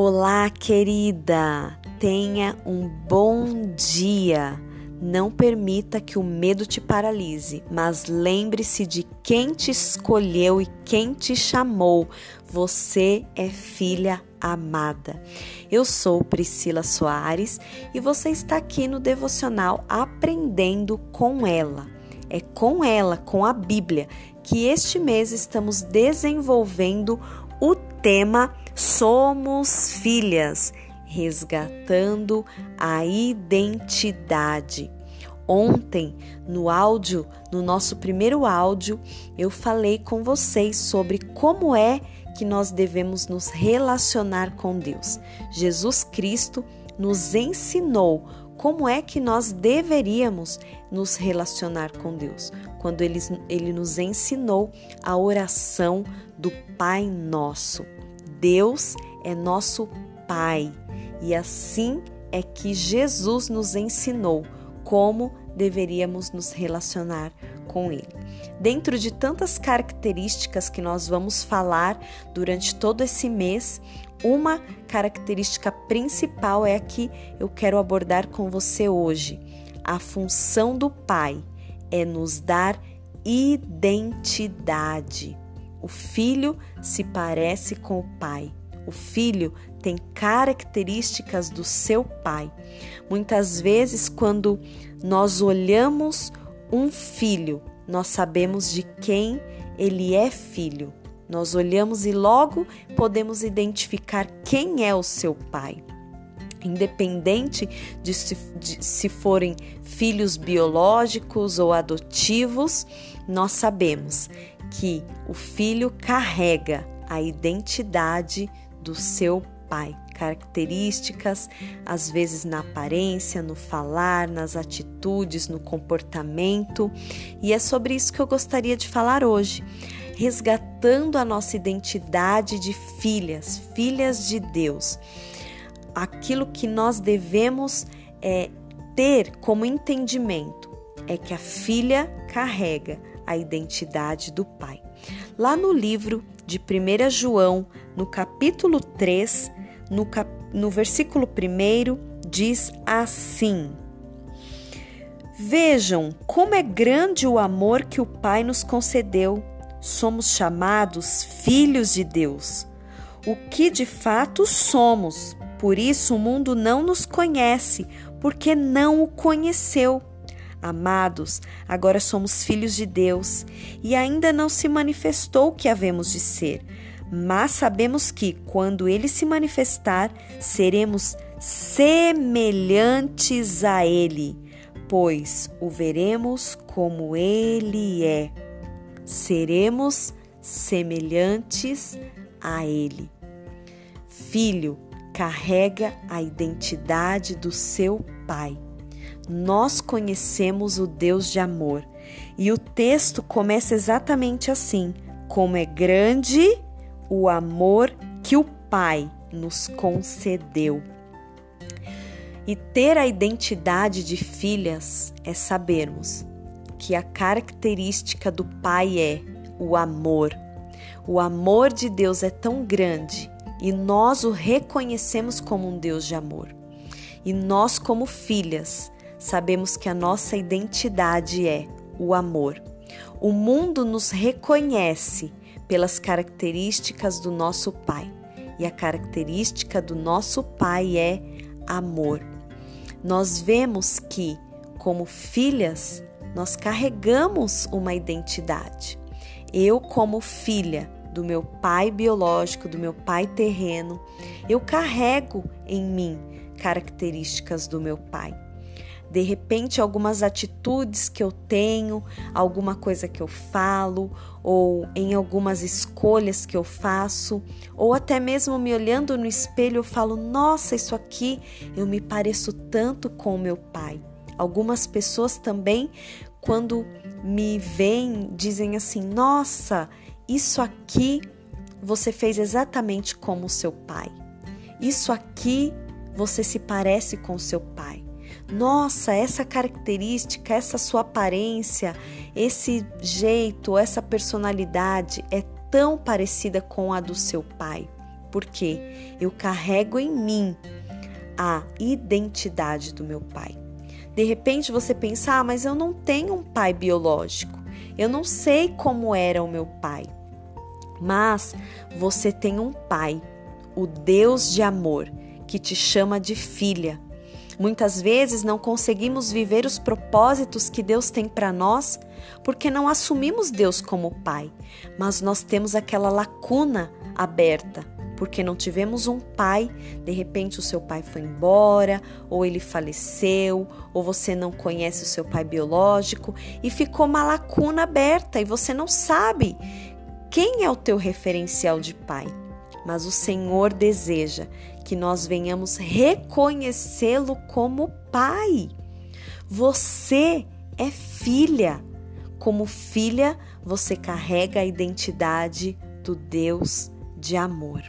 Olá, querida! Tenha um bom dia! Não permita que o medo te paralise, mas lembre-se de quem te escolheu e quem te chamou. Você é filha amada. Eu sou Priscila Soares e você está aqui no devocional Aprendendo com ela. É com ela, com a Bíblia, que este mês estamos desenvolvendo o tema Somos Filhas resgatando a identidade. Ontem, no áudio, no nosso primeiro áudio, eu falei com vocês sobre como é que nós devemos nos relacionar com Deus. Jesus Cristo nos ensinou como é que nós deveríamos nos relacionar com Deus, quando ele, ele nos ensinou a oração do Pai Nosso. Deus é nosso Pai e assim é que Jesus nos ensinou como deveríamos nos relacionar com Ele. Dentro de tantas características que nós vamos falar durante todo esse mês, uma característica principal é a que eu quero abordar com você hoje. A função do Pai é nos dar identidade. O filho se parece com o pai. O filho tem características do seu pai. Muitas vezes, quando nós olhamos um filho, nós sabemos de quem ele é filho. Nós olhamos e logo podemos identificar quem é o seu pai. Independente de se, de se forem filhos biológicos ou adotivos, nós sabemos que o filho carrega a identidade do seu pai. Características, às vezes na aparência, no falar, nas atitudes, no comportamento. E é sobre isso que eu gostaria de falar hoje. Resgatando a nossa identidade de filhas, filhas de Deus. Aquilo que nós devemos é, ter como entendimento é que a filha carrega a identidade do pai. Lá no livro de 1 João, no capítulo 3, no, cap... no versículo 1, diz assim: Vejam como é grande o amor que o Pai nos concedeu. Somos chamados filhos de Deus, o que de fato somos. Por isso o mundo não nos conhece, porque não o conheceu. Amados, agora somos filhos de Deus e ainda não se manifestou o que havemos de ser, mas sabemos que, quando ele se manifestar, seremos semelhantes a ele, pois o veremos como ele é. Seremos semelhantes a ele. Filho carrega a identidade do seu pai nós conhecemos o Deus de amor. E o texto começa exatamente assim: como é grande o amor que o Pai nos concedeu. E ter a identidade de filhas é sabermos que a característica do Pai é o amor. O amor de Deus é tão grande e nós o reconhecemos como um Deus de amor. E nós, como filhas, sabemos que a nossa identidade é o amor. O mundo nos reconhece pelas características do nosso Pai, e a característica do nosso Pai é amor. Nós vemos que, como filhas, nós carregamos uma identidade. Eu, como filha do meu pai biológico, do meu pai terreno, eu carrego em mim características do meu pai de repente algumas atitudes que eu tenho, alguma coisa que eu falo, ou em algumas escolhas que eu faço, ou até mesmo me olhando no espelho eu falo: "Nossa, isso aqui eu me pareço tanto com o meu pai". Algumas pessoas também quando me veem dizem assim: "Nossa, isso aqui você fez exatamente como seu pai. Isso aqui você se parece com seu pai". Nossa, essa característica, essa sua aparência, esse jeito, essa personalidade é tão parecida com a do seu pai. porque eu carrego em mim a identidade do meu pai. De repente você pensa, ah, mas eu não tenho um pai biológico, eu não sei como era o meu pai. Mas você tem um pai, o Deus de amor, que te chama de filha. Muitas vezes não conseguimos viver os propósitos que Deus tem para nós porque não assumimos Deus como Pai, mas nós temos aquela lacuna aberta porque não tivemos um pai, de repente o seu pai foi embora, ou ele faleceu, ou você não conhece o seu pai biológico e ficou uma lacuna aberta e você não sabe quem é o teu referencial de pai. Mas o Senhor deseja que nós venhamos reconhecê-lo como pai. Você é filha. Como filha, você carrega a identidade do Deus de amor.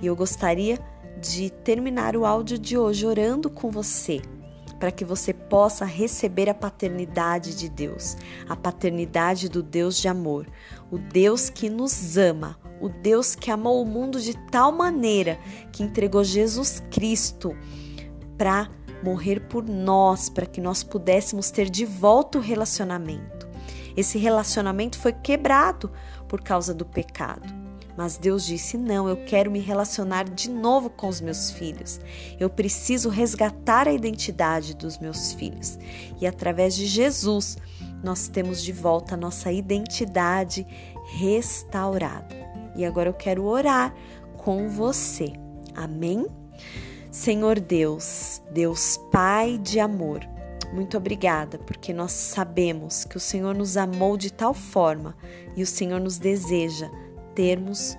E eu gostaria de terminar o áudio de hoje orando com você, para que você possa receber a paternidade de Deus, a paternidade do Deus de amor, o Deus que nos ama, o Deus que amou o mundo de tal maneira que entregou Jesus Cristo para morrer por nós, para que nós pudéssemos ter de volta o relacionamento. Esse relacionamento foi quebrado por causa do pecado. Mas Deus disse: Não, eu quero me relacionar de novo com os meus filhos. Eu preciso resgatar a identidade dos meus filhos. E através de Jesus, nós temos de volta a nossa identidade restaurada. E agora eu quero orar com você. Amém? Senhor Deus, Deus Pai de amor, muito obrigada, porque nós sabemos que o Senhor nos amou de tal forma e o Senhor nos deseja termos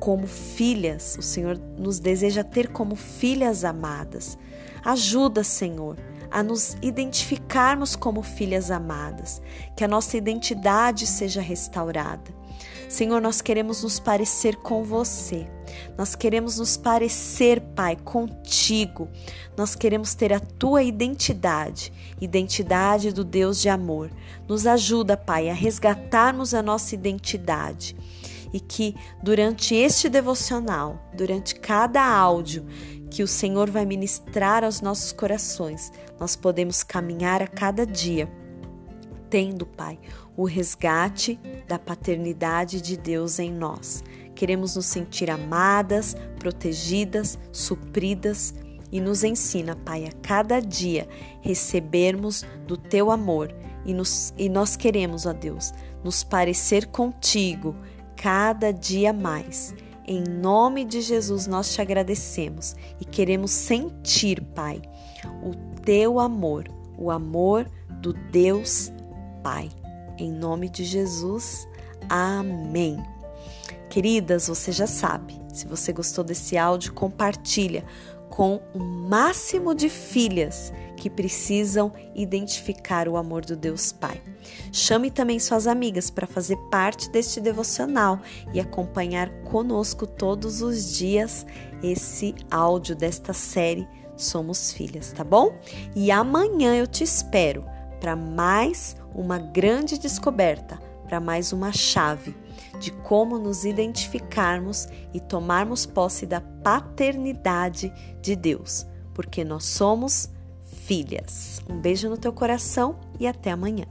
como filhas, o Senhor nos deseja ter como filhas amadas. Ajuda, Senhor, a nos identificarmos como filhas amadas, que a nossa identidade seja restaurada. Senhor, nós queremos nos parecer com você. Nós queremos nos parecer, Pai, contigo. Nós queremos ter a tua identidade, identidade do Deus de amor. Nos ajuda, Pai, a resgatarmos a nossa identidade e que durante este devocional, durante cada áudio que o Senhor vai ministrar aos nossos corações, nós podemos caminhar a cada dia, tendo, Pai, o resgate da paternidade de Deus em nós. Queremos nos sentir amadas, protegidas, supridas e nos ensina, Pai, a cada dia recebermos do teu amor e, nos, e nós queremos, ó Deus, nos parecer contigo cada dia mais. Em nome de Jesus nós te agradecemos e queremos sentir, Pai, o teu amor, o amor do Deus Pai. Em nome de Jesus, amém. Queridas, você já sabe, se você gostou desse áudio, compartilha com o máximo de filhas que precisam identificar o amor do Deus Pai. Chame também suas amigas para fazer parte deste devocional e acompanhar conosco todos os dias esse áudio desta série Somos Filhas, tá bom? E amanhã eu te espero para mais uma grande descoberta, para mais uma chave de como nos identificarmos e tomarmos posse da paternidade de Deus, porque nós somos filhas. Um beijo no teu coração e até amanhã.